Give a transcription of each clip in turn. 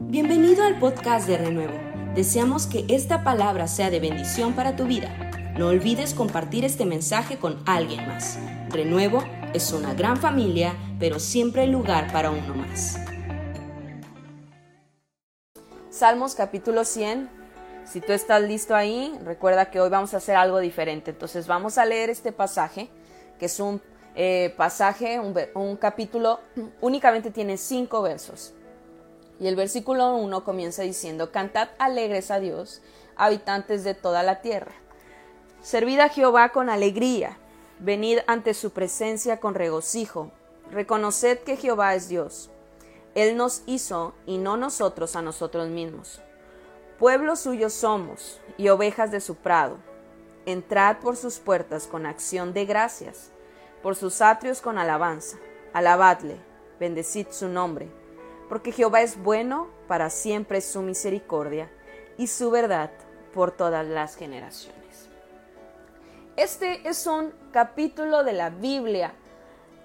Bienvenido al podcast de Renuevo. Deseamos que esta palabra sea de bendición para tu vida. No olvides compartir este mensaje con alguien más. Renuevo es una gran familia, pero siempre hay lugar para uno más. Salmos capítulo 100. Si tú estás listo ahí, recuerda que hoy vamos a hacer algo diferente. Entonces vamos a leer este pasaje, que es un eh, pasaje, un, un capítulo, únicamente tiene cinco versos. Y el versículo 1 comienza diciendo, Cantad alegres a Dios, habitantes de toda la tierra. Servid a Jehová con alegría, venid ante su presencia con regocijo, reconoced que Jehová es Dios. Él nos hizo y no nosotros a nosotros mismos. Pueblo suyo somos y ovejas de su prado. Entrad por sus puertas con acción de gracias, por sus atrios con alabanza. Alabadle, bendecid su nombre porque Jehová es bueno, para siempre su misericordia y su verdad por todas las generaciones. Este es un capítulo de la Biblia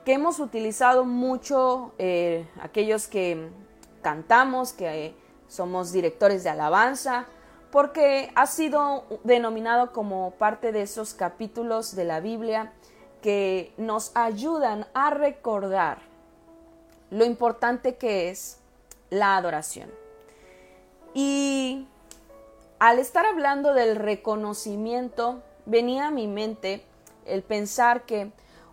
que hemos utilizado mucho eh, aquellos que cantamos, que eh, somos directores de alabanza, porque ha sido denominado como parte de esos capítulos de la Biblia que nos ayudan a recordar lo importante que es la adoración. Y al estar hablando del reconocimiento, venía a mi mente el pensar que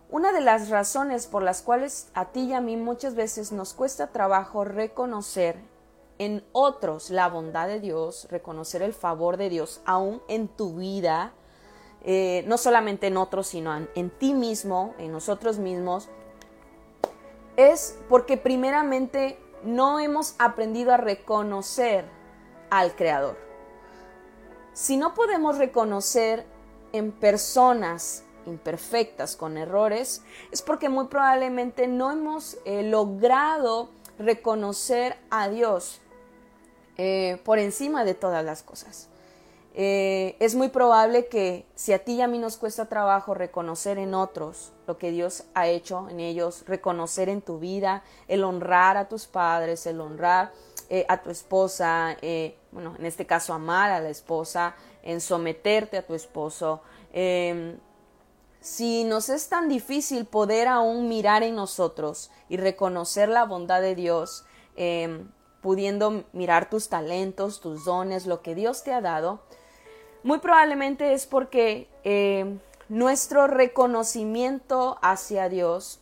una de las razones por las cuales a ti y a mí muchas veces nos cuesta trabajo reconocer en otros la bondad de Dios, reconocer el favor de Dios aún en tu vida, eh, no solamente en otros, sino en, en ti mismo, en nosotros mismos, es porque primeramente no hemos aprendido a reconocer al Creador. Si no podemos reconocer en personas imperfectas, con errores, es porque muy probablemente no hemos eh, logrado reconocer a Dios eh, por encima de todas las cosas. Eh, es muy probable que si a ti y a mí nos cuesta trabajo reconocer en otros lo que Dios ha hecho en ellos, reconocer en tu vida, el honrar a tus padres, el honrar eh, a tu esposa, eh, bueno, en este caso amar a la esposa, en someterte a tu esposo. Em, si nos es tan difícil poder aún mirar en nosotros y reconocer la bondad de Dios, em, pudiendo mirar tus talentos, tus dones, lo que Dios te ha dado, muy probablemente es porque eh, nuestro reconocimiento hacia Dios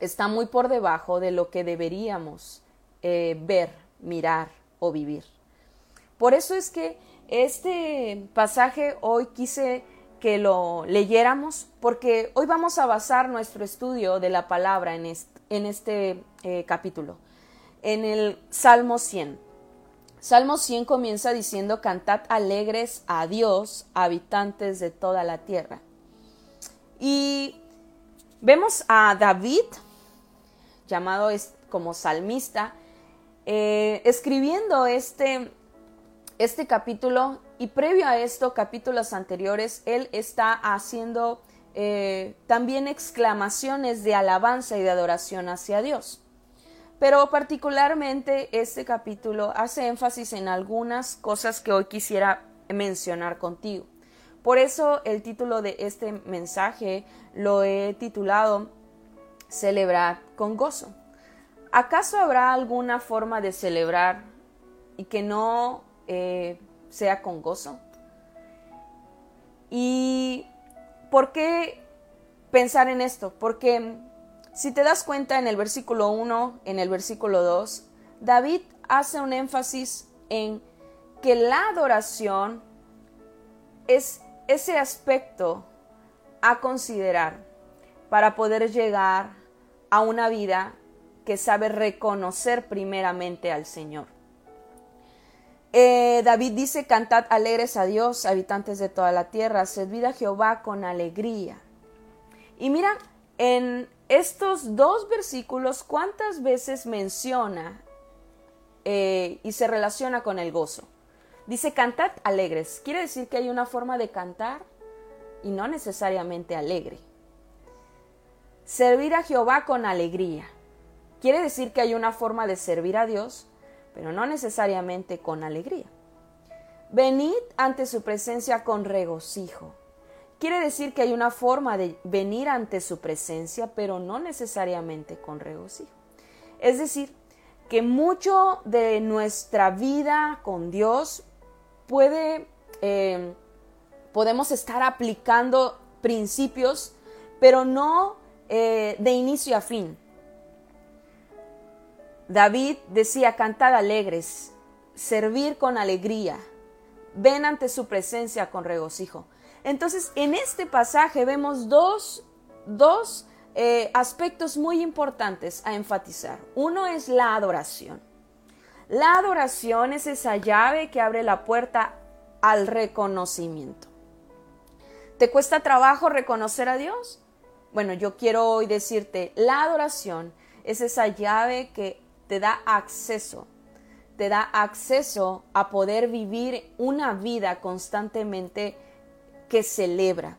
está muy por debajo de lo que deberíamos eh, ver, mirar o vivir. Por eso es que este pasaje hoy quise que lo leyéramos porque hoy vamos a basar nuestro estudio de la palabra en este, eh, capítulo, en el Salmo 100. Salmo 100 comienza diciendo, cantad alegres a Dios, habitantes de toda la tierra. Y vemos a David, llamado como salmista, eh, escribiendo este, este capítulo y previo a esto, capítulos anteriores, él está haciendo eh, también exclamaciones de alabanza y de adoración hacia Dios. Pero particularmente este capítulo hace énfasis en algunas cosas que hoy quisiera mencionar contigo. Por eso el título de este mensaje lo he titulado Celebrar con gozo. ¿Acaso habrá alguna forma de celebrar y que no eh, sea con gozo? ¿Y por qué pensar en esto? Porque si te das cuenta en el versículo 1, en el versículo 2, David hace un énfasis en que la adoración es ese aspecto a considerar para poder llegar a una vida que sabe reconocer primeramente al Señor. Eh, David dice, cantad alegres a Dios, habitantes de toda la tierra, servid a Jehová con alegría. Y mira, en estos dos versículos, ¿cuántas veces menciona eh, y se relaciona con el gozo? Dice, cantad alegres. Quiere decir que hay una forma de cantar y no necesariamente alegre. Servir a Jehová con alegría. Quiere decir que hay una forma de servir a Dios, pero no necesariamente con alegría. Venid ante su presencia con regocijo. Quiere decir que hay una forma de venir ante su presencia, pero no necesariamente con regocijo. Es decir, que mucho de nuestra vida con Dios puede, eh, podemos estar aplicando principios, pero no eh, de inicio a fin. David decía, cantad alegres, servir con alegría, ven ante su presencia con regocijo. Entonces, en este pasaje vemos dos, dos eh, aspectos muy importantes a enfatizar. Uno es la adoración. La adoración es esa llave que abre la puerta al reconocimiento. ¿Te cuesta trabajo reconocer a Dios? Bueno, yo quiero hoy decirte, la adoración es esa llave que te da acceso, te da acceso a poder vivir una vida constantemente que celebra,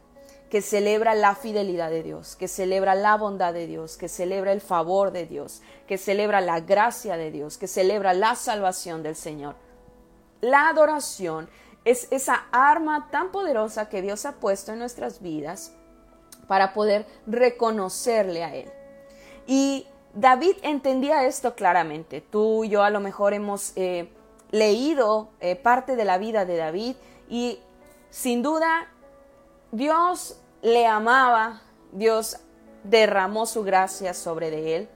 que celebra la fidelidad de Dios, que celebra la bondad de Dios, que celebra el favor de Dios, que celebra la gracia de Dios, que celebra la salvación del Señor. La adoración es esa arma tan poderosa que Dios ha puesto en nuestras vidas para poder reconocerle a Él. Y David entendía esto claramente. Tú y yo a lo mejor hemos eh, leído eh, parte de la vida de David y sin duda Dios le amaba, Dios derramó su gracia sobre de él.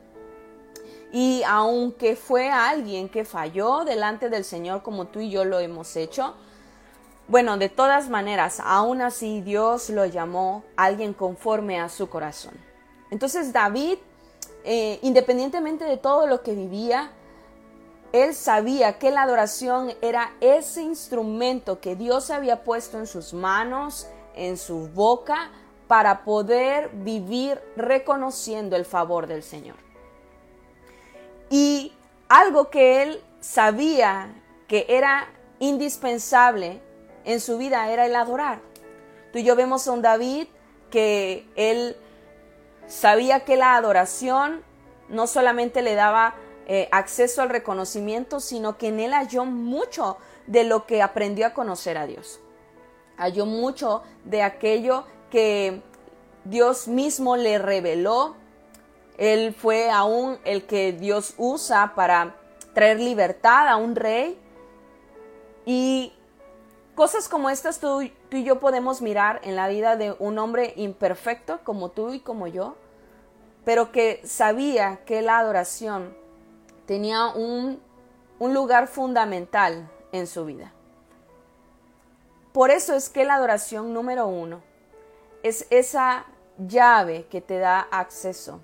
Y aunque fue alguien que falló delante del Señor como tú y yo lo hemos hecho, bueno, de todas maneras, aún así Dios lo llamó alguien conforme a su corazón. Entonces David eh, independientemente de todo lo que vivía, él sabía que la adoración era ese instrumento que Dios había puesto en sus manos, en su boca, para poder vivir reconociendo el favor del Señor. Y algo que él sabía que era indispensable en su vida era el adorar. Tú y yo vemos a un David que él Sabía que la adoración no solamente le daba eh, acceso al reconocimiento, sino que en él halló mucho de lo que aprendió a conocer a Dios. Halló mucho de aquello que Dios mismo le reveló. Él fue aún el que Dios usa para traer libertad a un rey. Y cosas como estas tú, tú, y yo podemos mirar en la vida de un hombre imperfecto como tú y como yo, pero que sabía que la adoración tenía un, lugar fundamental en su vida. Por eso es que la adoración número uno es esa llave que te da acceso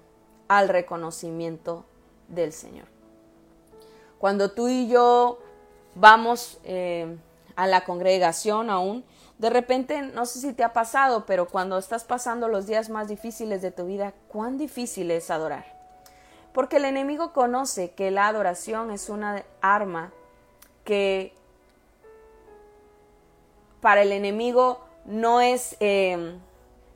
al reconocimiento del Señor. Cuando tú y yo vamos eh, a la congregación aún, de repente, no sé si te ha pasado, pero cuando estás pasando los días más difíciles de tu vida, cuán difícil es adorar. Porque el enemigo conoce que la adoración es una arma que para el enemigo no es, eh,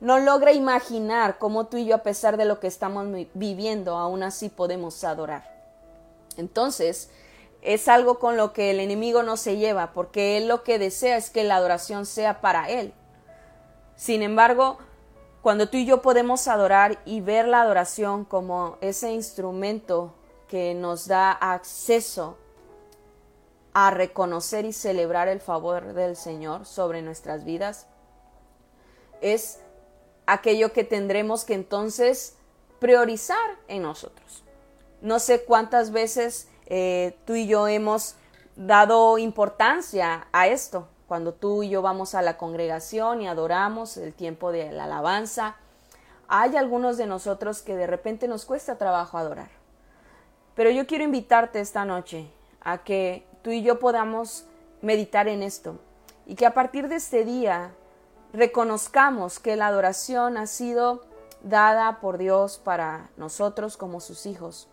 no logra imaginar cómo tú y yo, a pesar de lo que estamos viviendo, aún así podemos adorar. Entonces, es algo con lo que el enemigo no se lleva, porque él lo que desea es que la adoración sea para él. Sin embargo, cuando tú y yo podemos adorar y ver la adoración como ese instrumento que nos da acceso a reconocer y celebrar el favor del Señor sobre nuestras vidas, es aquello que tendremos que entonces priorizar en nosotros. No sé cuántas veces eh, tú y yo hemos dado importancia a esto. Cuando tú y yo vamos a la congregación y adoramos el tiempo de la alabanza, hay algunos de nosotros que de repente nos cuesta trabajo adorar. Pero yo quiero invitarte esta noche a que tú y yo podamos meditar en esto. Y que a partir de este día reconozcamos que la adoración ha sido dada por Dios para nosotros como sus hijos,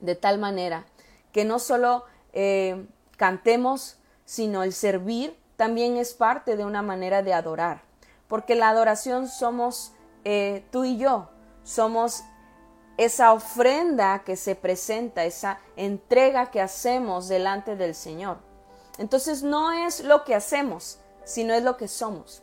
de tal manera que no solo eh, cantemos, sino el servir también es parte de una manera de adorar, porque la adoración somos eh, tú y yo, somos esa ofrenda que se presenta, esa entrega que hacemos delante del Señor. Entonces no es lo que hacemos, sino es lo que somos.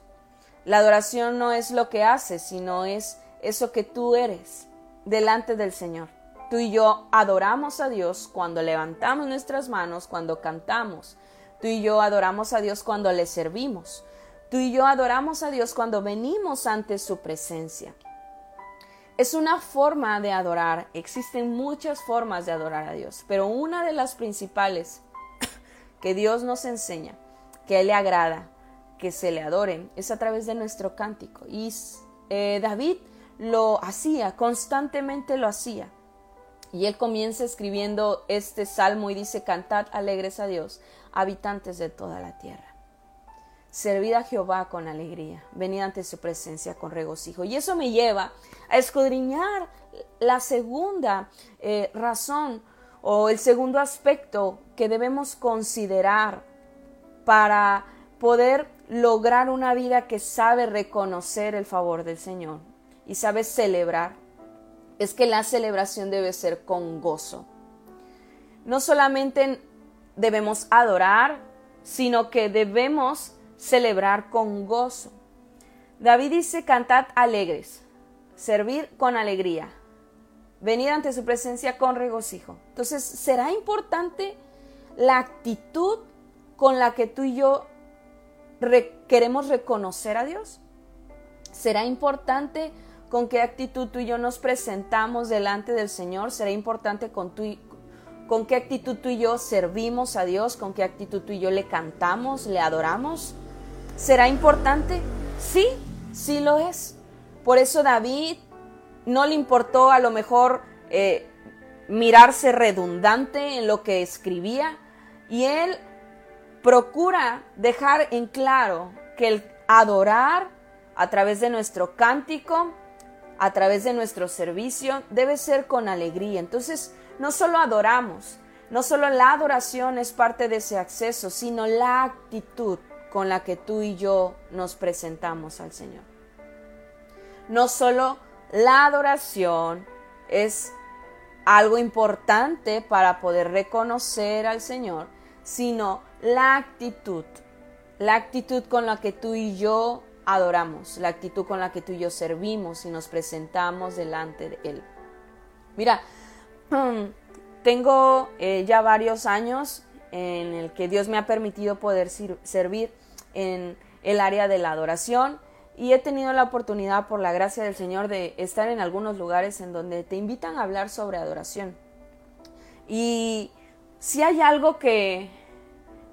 La adoración no es lo que haces, sino es eso que tú eres delante del Señor. Tú y yo adoramos a Dios cuando levantamos nuestras manos, cuando cantamos. Tú y yo adoramos a Dios cuando le servimos. Tú y yo adoramos a Dios cuando venimos ante su presencia. Es una forma de adorar. Existen muchas formas de adorar a Dios, pero una de las principales que Dios nos enseña, que le agrada, que se le adoren, es a través de nuestro cántico. Y eh, David lo hacía, constantemente lo hacía. Y él comienza escribiendo este salmo y dice, cantad alegres a Dios, habitantes de toda la tierra. Servid a Jehová con alegría, venid ante su presencia con regocijo. Y eso me lleva a escudriñar la segunda eh, razón o el segundo aspecto que debemos considerar para poder lograr una vida que sabe reconocer el favor del Señor y sabe celebrar, es que la celebración debe ser con gozo. No solamente debemos adorar, sino que debemos celebrar con gozo. David dice, cantad alegres, servir con alegría, venir ante su presencia con regocijo. Entonces, ¿será importante la actitud con la que tú y yo queremos reconocer a Dios? ¿Será importante con qué actitud tú y yo nos presentamos delante del Señor? ¿Será importante con, con qué actitud tú y yo servimos a Dios? ¿Con qué actitud tú y yo le cantamos, le adoramos? ¿Será importante? Sí, sí lo es. Por eso David no le importó a lo mejor eh, mirarse redundante en lo que escribía y él procura dejar en claro que el adorar a través de nuestro cántico, a través de nuestro servicio, debe ser con alegría. Entonces, no solo adoramos, no solo la adoración es parte de ese acceso, sino la actitud con la que tú y yo nos presentamos al Señor. No solo la adoración es algo importante para poder reconocer al Señor, sino la actitud, la actitud con la que tú y yo adoramos, la actitud con la que tú y yo servimos y nos presentamos delante de Él. Mira, tengo eh, ya varios años en el que Dios me ha permitido poder servir en el área de la adoración y he tenido la oportunidad por la gracia del Señor de estar en algunos lugares en donde te invitan a hablar sobre adoración. Y si hay algo que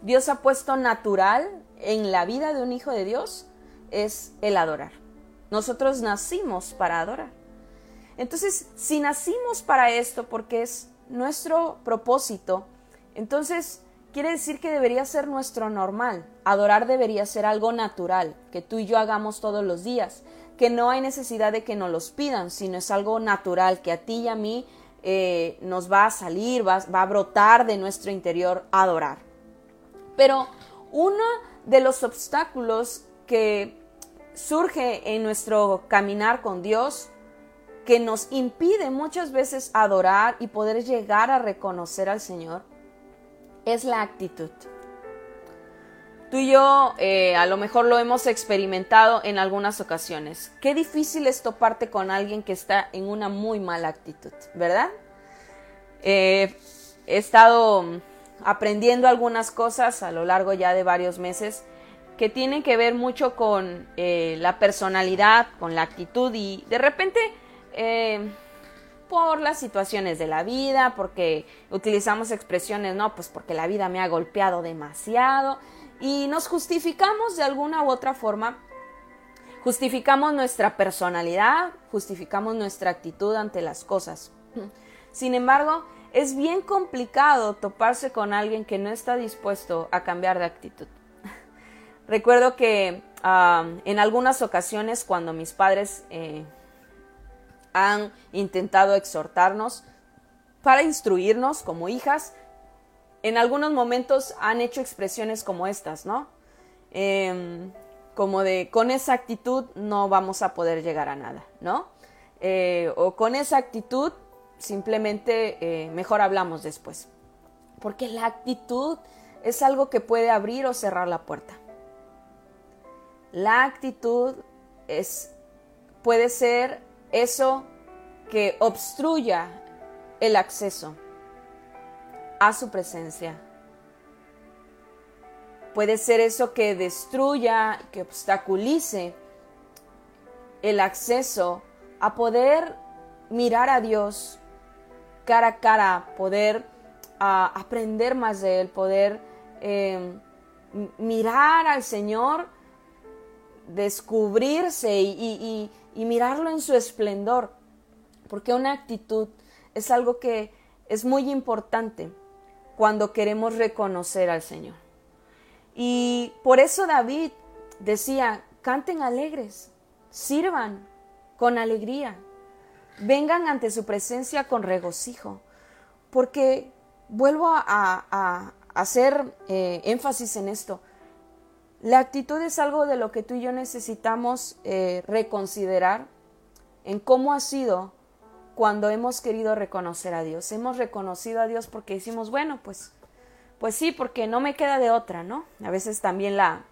Dios ha puesto natural en la vida de un hijo de Dios, es el adorar. Nosotros nacimos para adorar. Entonces, si nacimos para esto porque es nuestro propósito, entonces quiere decir que debería ser nuestro normal. Adorar debería ser algo natural, que tú y yo hagamos todos los días, que no hay necesidad de que nos los pidan, sino es algo natural, que a ti y a mí eh, nos va a salir, va, va a brotar de nuestro interior adorar. Pero uno de los obstáculos que surge en nuestro caminar con Dios, que nos impide muchas veces adorar y poder llegar a reconocer al Señor, es la actitud. Tú y yo eh, a lo mejor lo hemos experimentado en algunas ocasiones. Qué difícil es toparte con alguien que está en una muy mala actitud, ¿verdad? Eh, he estado aprendiendo algunas cosas a lo largo ya de varios meses que tienen que ver mucho con eh, la personalidad, con la actitud y de repente por las situaciones de la vida, porque utilizamos expresiones, no, pues porque la vida me ha golpeado demasiado y nos justificamos de alguna u otra forma, justificamos nuestra personalidad, justificamos nuestra actitud ante las cosas. Sin embargo, es bien complicado toparse con alguien que no está dispuesto a cambiar de actitud. Recuerdo que ah, en algunas ocasiones cuando mis padres eh, han intentado exhortarnos para instruirnos como hijas. En algunos momentos han hecho expresiones como estas, ¿no? Em, como de con esa actitud no vamos a poder llegar a nada, ¿no? Eh, o con esa actitud simplemente eh, mejor hablamos después. Porque la actitud es algo que puede abrir o cerrar la puerta. La actitud es, puede ser eso que obstruya el acceso a su presencia. Puede ser eso que destruya, que obstaculice el acceso a poder mirar a Dios cara a cara, poder ah, aprender más de Él, poder em, mirar al Señor, descubrirse y, mirarlo en su esplendor, porque una actitud es algo que es muy importante cuando queremos reconocer al Señor. Y por eso David decía, canten alegres, sirvan con alegría, vengan ante su presencia con regocijo, porque vuelvo a, hacer eh, énfasis en esto. La actitud es algo de lo que tú y yo necesitamos eh, reconsiderar en cómo ha sido cuando hemos querido reconocer a Dios. Hemos reconocido a Dios porque decimos, bueno, pues, pues sí, porque no me queda de otra, ¿no? A veces también la,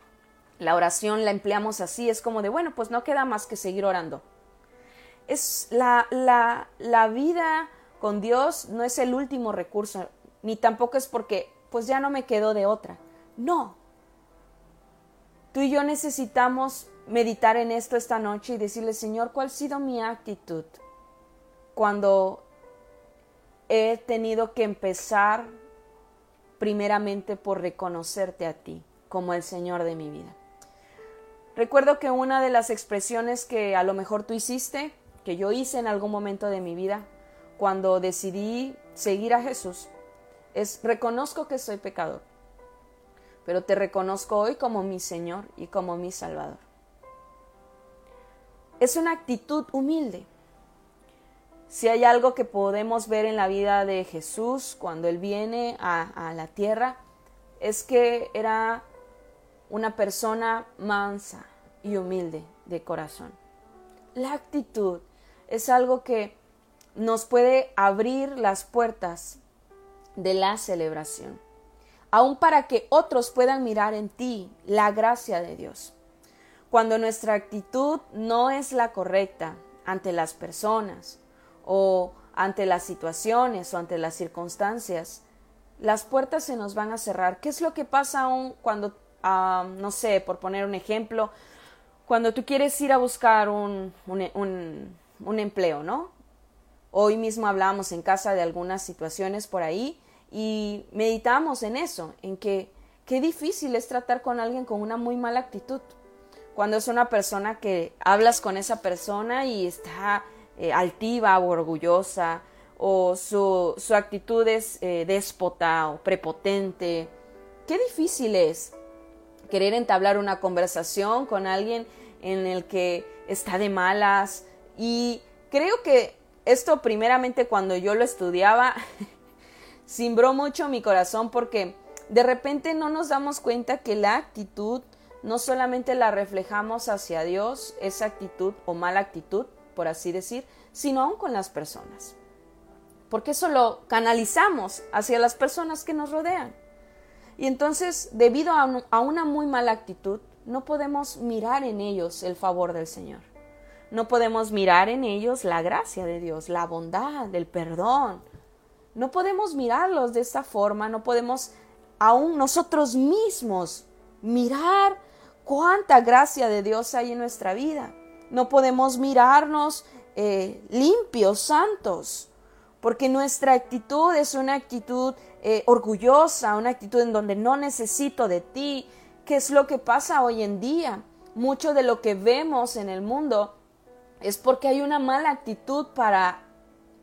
la oración la empleamos así, es como de, bueno, pues no queda más que seguir orando. Es la, la, la vida con Dios no es el último recurso, ni tampoco es porque, pues ya no me quedo de otra. No. Tú y yo necesitamos meditar en esto esta noche y decirle, Señor, ¿cuál ha sido mi actitud cuando he tenido que empezar primeramente por reconocerte a ti como el Señor de mi vida? Recuerdo que una de las expresiones que a lo mejor tú hiciste, que yo hice en algún momento de mi vida, cuando decidí seguir a Jesús, es reconozco que soy pecador, pero te reconozco hoy como mi Señor y como mi Salvador. Es una actitud humilde. Si hay algo que podemos ver en la vida de Jesús cuando Él viene a, la tierra, es que era una persona mansa y humilde de corazón. La actitud es algo que nos puede abrir las puertas de la celebración, aun para que otros puedan mirar en ti la gracia de Dios. Cuando nuestra actitud no es la correcta ante las personas o ante las situaciones o ante las circunstancias, las puertas se nos van a cerrar. ¿Qué es lo que pasa aún cuando no sé, por poner un ejemplo, cuando tú quieres ir a buscar un, un, empleo, ¿no? Hoy mismo hablamos en casa de algunas situaciones por ahí y meditamos en eso, en que qué difícil es tratar con alguien con una muy mala actitud. Cuando es una persona que hablas con esa persona y está eh, altiva o orgullosa, o su, su actitud es eh, déspota o prepotente, qué difícil es querer entablar una conversación con alguien en el que está de malas. Y creo que esto primeramente cuando yo lo estudiaba, cimbró mucho mi corazón porque de repente no nos damos cuenta que la actitud no solamente la reflejamos hacia Dios, esa actitud o mala actitud, por así decir, sino aún con las personas. Porque eso lo canalizamos hacia las personas que nos rodean. Y entonces, debido a, una muy mala actitud, no podemos mirar en ellos el favor del Señor. No podemos mirar en ellos la gracia de Dios, la bondad, el perdón. No podemos mirarlos de esta forma, no podemos aún nosotros mismos mirar cuánta gracia de Dios hay en nuestra vida. No podemos mirarnos eh, limpios, santos, porque nuestra actitud es una actitud eh, orgullosa, una actitud en donde no necesito de ti. ¿Qué es lo que pasa hoy en día? Mucho de lo que vemos en el mundo es porque hay una mala actitud para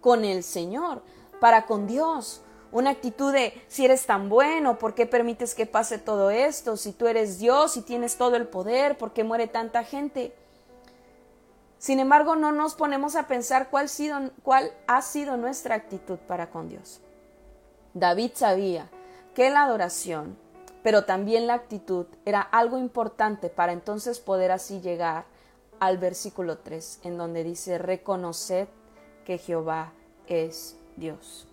con el Señor, para con Dios. Una actitud de si eres tan bueno, ¿por qué permites que pase todo esto? Si tú eres Dios y tienes todo el poder, ¿por qué muere tanta gente? Sin embargo, no nos ponemos a pensar cuál, sido, cuál ha sido nuestra actitud para con Dios. David sabía que la adoración, pero también la actitud era algo importante para entonces poder así llegar al versículo 3, en donde dice, reconoced que Jehová es Dios.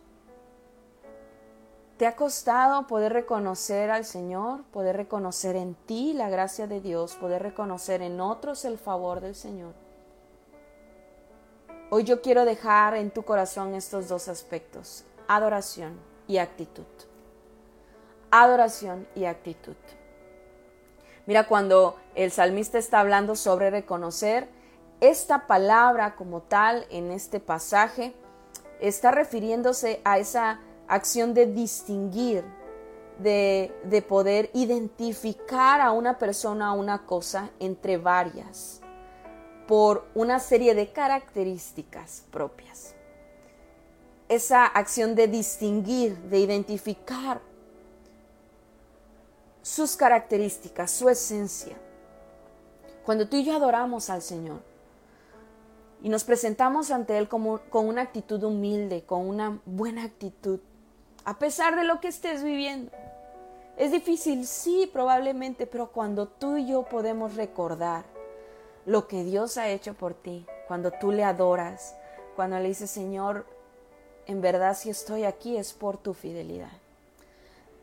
¿Te ha costado poder reconocer al Señor, poder reconocer en ti la gracia de Dios, poder reconocer en otros el favor del Señor? Hoy yo quiero dejar en tu corazón estos dos aspectos, adoración y actitud. Adoración y actitud. Mira, cuando el salmista está hablando sobre reconocer, esta palabra como tal en este pasaje está refiriéndose a esa acción de distinguir, de, de poder identificar a una persona o una cosa entre varias por una serie de características propias. Esa acción de distinguir, de identificar sus características, su esencia. Cuando tú y yo adoramos al Señor y nos presentamos ante Él como, con una actitud humilde, con una buena actitud, a pesar de lo que estés viviendo. Es difícil, sí, probablemente, pero cuando tú y yo podemos recordar lo que Dios ha hecho por ti, cuando tú le adoras, cuando le dices, Señor, en verdad si estoy aquí es por tu fidelidad.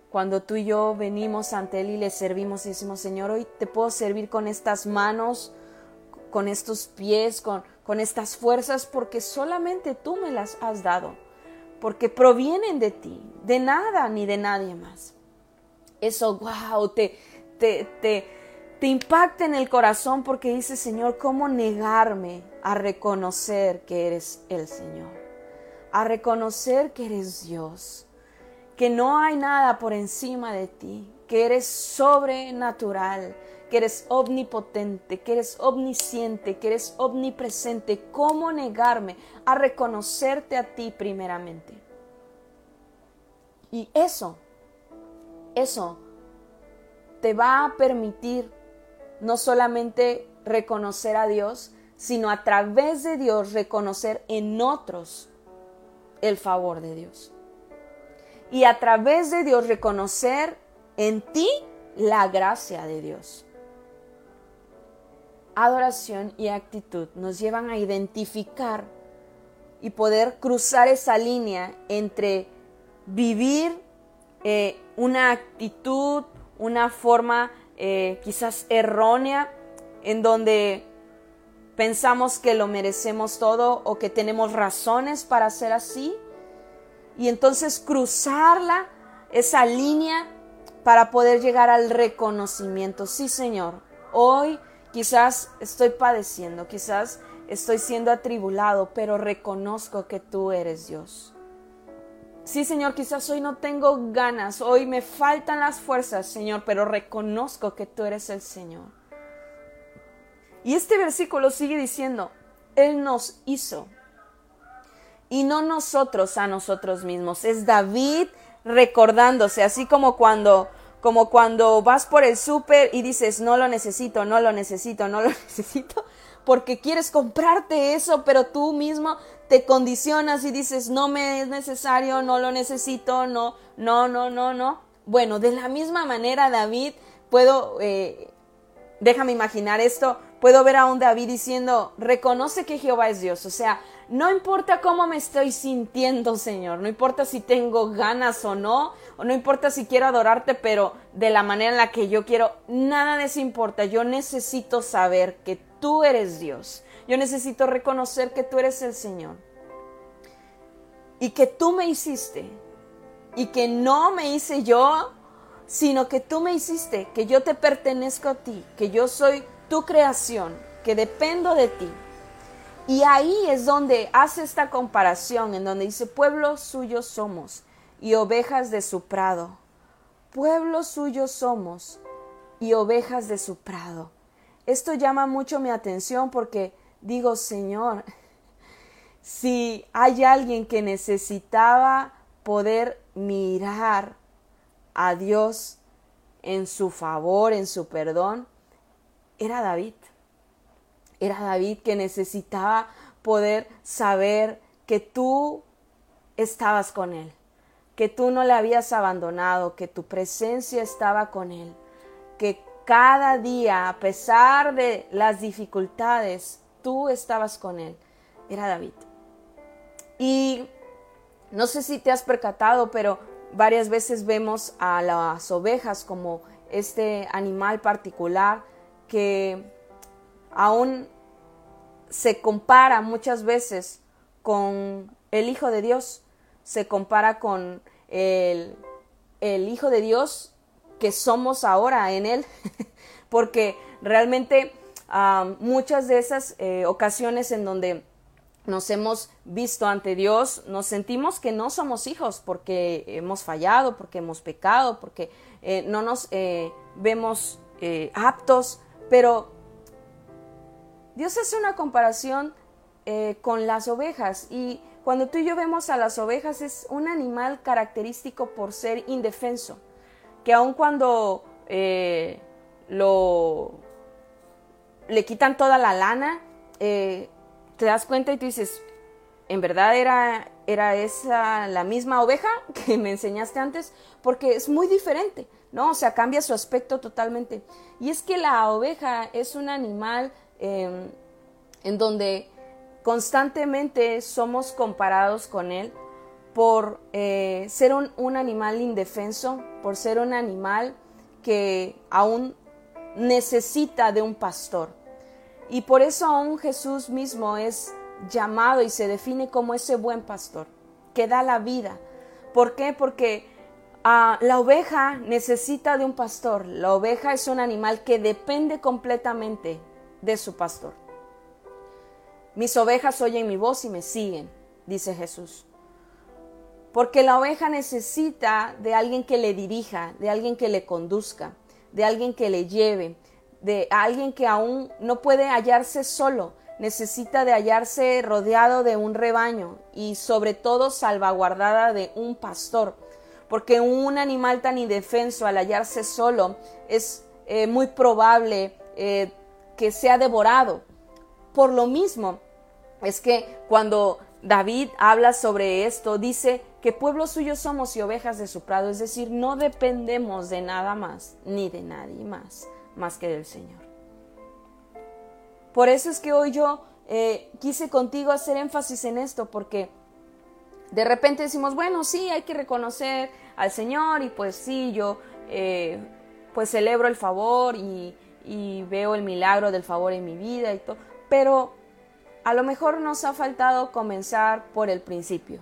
Cuando tú y yo venimos ante Él y le servimos y decimos, Señor, hoy te puedo servir con estas manos, con estos pies, con, con estas fuerzas, porque solamente tú me las has dado porque provienen de ti, de nada ni de nadie más. Eso, wow, te, te, te, te impacta en el corazón porque dices, Señor, ¿cómo negarme a reconocer que eres el Señor? A reconocer que eres Dios, que no hay nada por encima de ti, que eres sobrenatural, que eres omnipotente, que eres omnisciente, que eres omnipresente. ¿Cómo negarme a reconocerte a ti primeramente? Y eso, eso te va a permitir no solamente reconocer a Dios, sino a través de Dios reconocer en otros el favor de Dios. Y a través de Dios reconocer en ti la gracia de Dios adoración y actitud nos llevan a identificar y poder cruzar esa línea entre vivir eh, una actitud, una forma eh, quizás errónea, en donde pensamos que lo merecemos todo o que tenemos razones para ser así, y entonces cruzarla, esa línea, para poder llegar al reconocimiento. Sí, Señor, hoy Quizás estoy padeciendo, quizás estoy siendo atribulado, pero reconozco que tú eres Dios. Sí, Señor, quizás hoy no tengo ganas, hoy me faltan las fuerzas, Señor, pero reconozco que tú eres el Señor. Y este versículo sigue diciendo, Él nos hizo y no nosotros a nosotros mismos. Es David recordándose, así como cuando como cuando vas por el súper y dices, no lo necesito, no lo necesito, no lo necesito, porque quieres comprarte eso, pero tú mismo te condicionas y dices, no me es necesario, no lo necesito, no, no, no, no, no. Bueno, de la misma manera, David, puedo, eh, déjame imaginar esto, puedo ver a un David diciendo, reconoce que Jehová es Dios, o sea, no importa cómo me estoy sintiendo, Señor, no importa si tengo ganas o no, o no importa si quiero adorarte, pero de la manera en la que yo quiero, nada de eso importa. Yo necesito saber que tú eres Dios. Yo necesito reconocer que tú eres el Señor. Y que tú me hiciste. Y que no me hice yo, sino que tú me hiciste, que yo te pertenezco a ti, que yo soy tu creación, que dependo de ti. Y ahí es donde hace esta comparación, en donde dice, pueblo suyo somos y ovejas de su prado. Pueblo suyo somos y ovejas de su prado. Esto llama mucho mi atención porque digo, Señor, si hay alguien que necesitaba poder mirar a Dios en su favor, en su perdón, era David. Era David que necesitaba poder saber que tú estabas con él, que tú no le habías abandonado, que tu presencia estaba con él, que cada día, a pesar de las dificultades, tú estabas con él. Era David. Y no sé si te has percatado, pero varias veces vemos a las ovejas como este animal particular que aún se compara muchas veces con el Hijo de Dios, se compara con el, Hijo de Dios que somos ahora en Él, porque realmente muchas de esas eh, ocasiones en donde nos hemos visto ante Dios, nos sentimos que no somos hijos porque hemos fallado, porque hemos pecado, porque eh, no nos eh, vemos aptos, pero Dios hace una comparación con las ovejas y cuando tú y yo vemos a las ovejas es un animal característico por ser indefenso, que aun cuando lo le quitan toda la lana, te das cuenta y tú dices, ¿en verdad era, era esa la misma oveja que me enseñaste antes? Porque es muy diferente, ¿no? O sea, cambia su aspecto totalmente. Y es que la oveja es un animal em, en donde constantemente somos comparados con él por eh, ser un, un animal indefenso, por ser un animal que aún necesita de un pastor. Y por eso aún Jesús mismo es llamado y se define como ese buen pastor que da la vida. ¿Por qué? Porque ah, la oveja necesita de un pastor. La oveja es un animal que depende completamente de su pastor. Mis ovejas oyen mi voz y me siguen, dice Jesús. Porque la oveja necesita de alguien que le dirija, de alguien que le conduzca, de alguien que le lleve, de alguien que aún no puede hallarse solo, necesita de hallarse rodeado de un rebaño y sobre todo salvaguardada de un pastor, porque un animal tan indefenso al hallarse solo es eh, muy probable eh, que sea devorado. Por lo mismo, es que cuando David habla sobre esto, dice que pueblo suyo somos y ovejas de su prado, es decir, no dependemos de nada más ni de nadie más más que del Señor. Por eso es que hoy yo eh, quise contigo hacer énfasis en esto, porque de repente decimos, bueno, sí, hay que reconocer al Señor y pues sí, yo eh, pues celebro el favor y, veo el milagro del favor en mi vida y todo, pero a lo mejor nos ha faltado comenzar por el principio,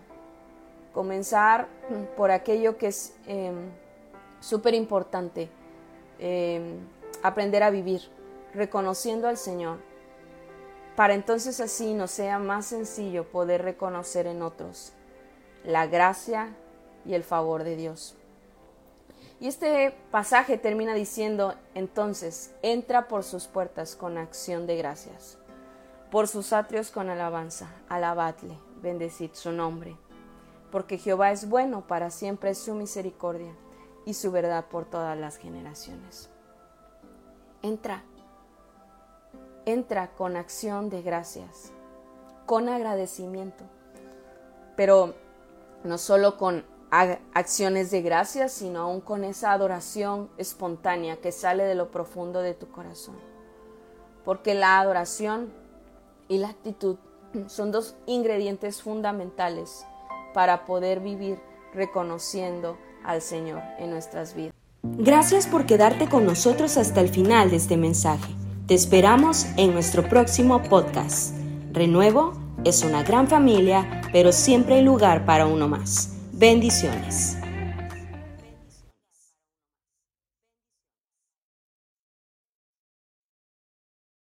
comenzar por aquello que es em, súper importante, em, aprender a vivir, reconociendo al Señor, para entonces así nos sea más sencillo poder reconocer en otros la gracia y el favor de Dios. Y este pasaje termina diciendo, entonces, entra por sus puertas con acción de gracias, por sus atrios con alabanza, alabadle, bendecid su nombre, porque Jehová es bueno, para siempre su misericordia y su verdad por todas las generaciones. Entra. Entra con acción de gracias, con agradecimiento. Pero no solo con acciones de gracias, sino aún con esa adoración espontánea que sale de lo profundo de tu corazón. Porque la adoración y la actitud son dos ingredientes fundamentales para poder vivir reconociendo al Señor en nuestras vidas. Gracias por quedarte con nosotros hasta el final de este mensaje. Te esperamos en nuestro próximo podcast. Renuevo es una gran familia, pero siempre hay lugar para uno más. Bendiciones.